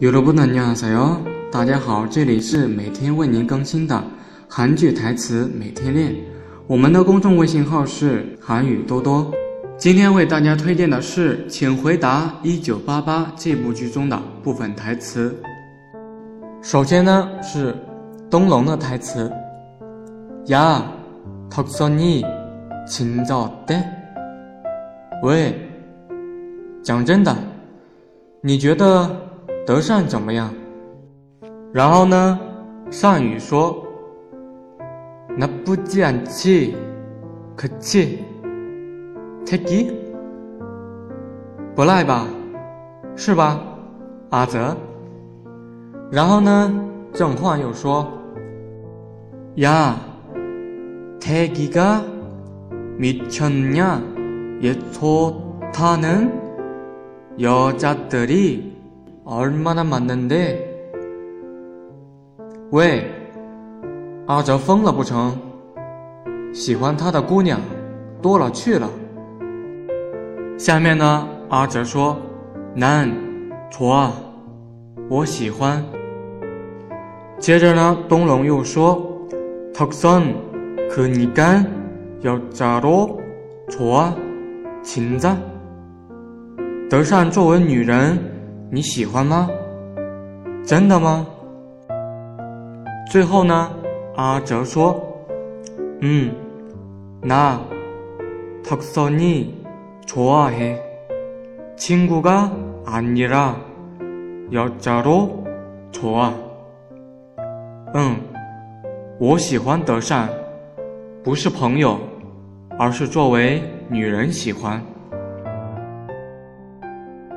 여러분안녕하세요，大家好，这里是每天为您更新的韩剧台词每天练。我们的公众微信号是韩语多多。今天为大家推荐的是《请回答一九八八》这部剧中的部分台词。首先呢是东龙的台词：야덕선이진짜어 대？ 喂，讲真的，你觉得？ 德善怎么样？然后呢？善宇说：“那不见气，可气，太极，不赖吧？是吧？”阿泽。然后呢？郑焕又说：“呀，太极가미쳤냐예초타는여자들이 얼마나많는 데？ 喂，阿哲疯了不成？喜欢他的姑娘多了去了。下面呢？阿哲说：“男，错，我喜欢。”接着呢？东龙又说：“덕선그니까여자로좋아진 짜？ 德善作为女人。” 你喜欢吗？真的吗？最后呢？阿哲说：“嗯，나덕선이좋아해친구가아니라여자로좋아。”嗯，我喜欢德善，不是朋友，而是作为女人喜欢。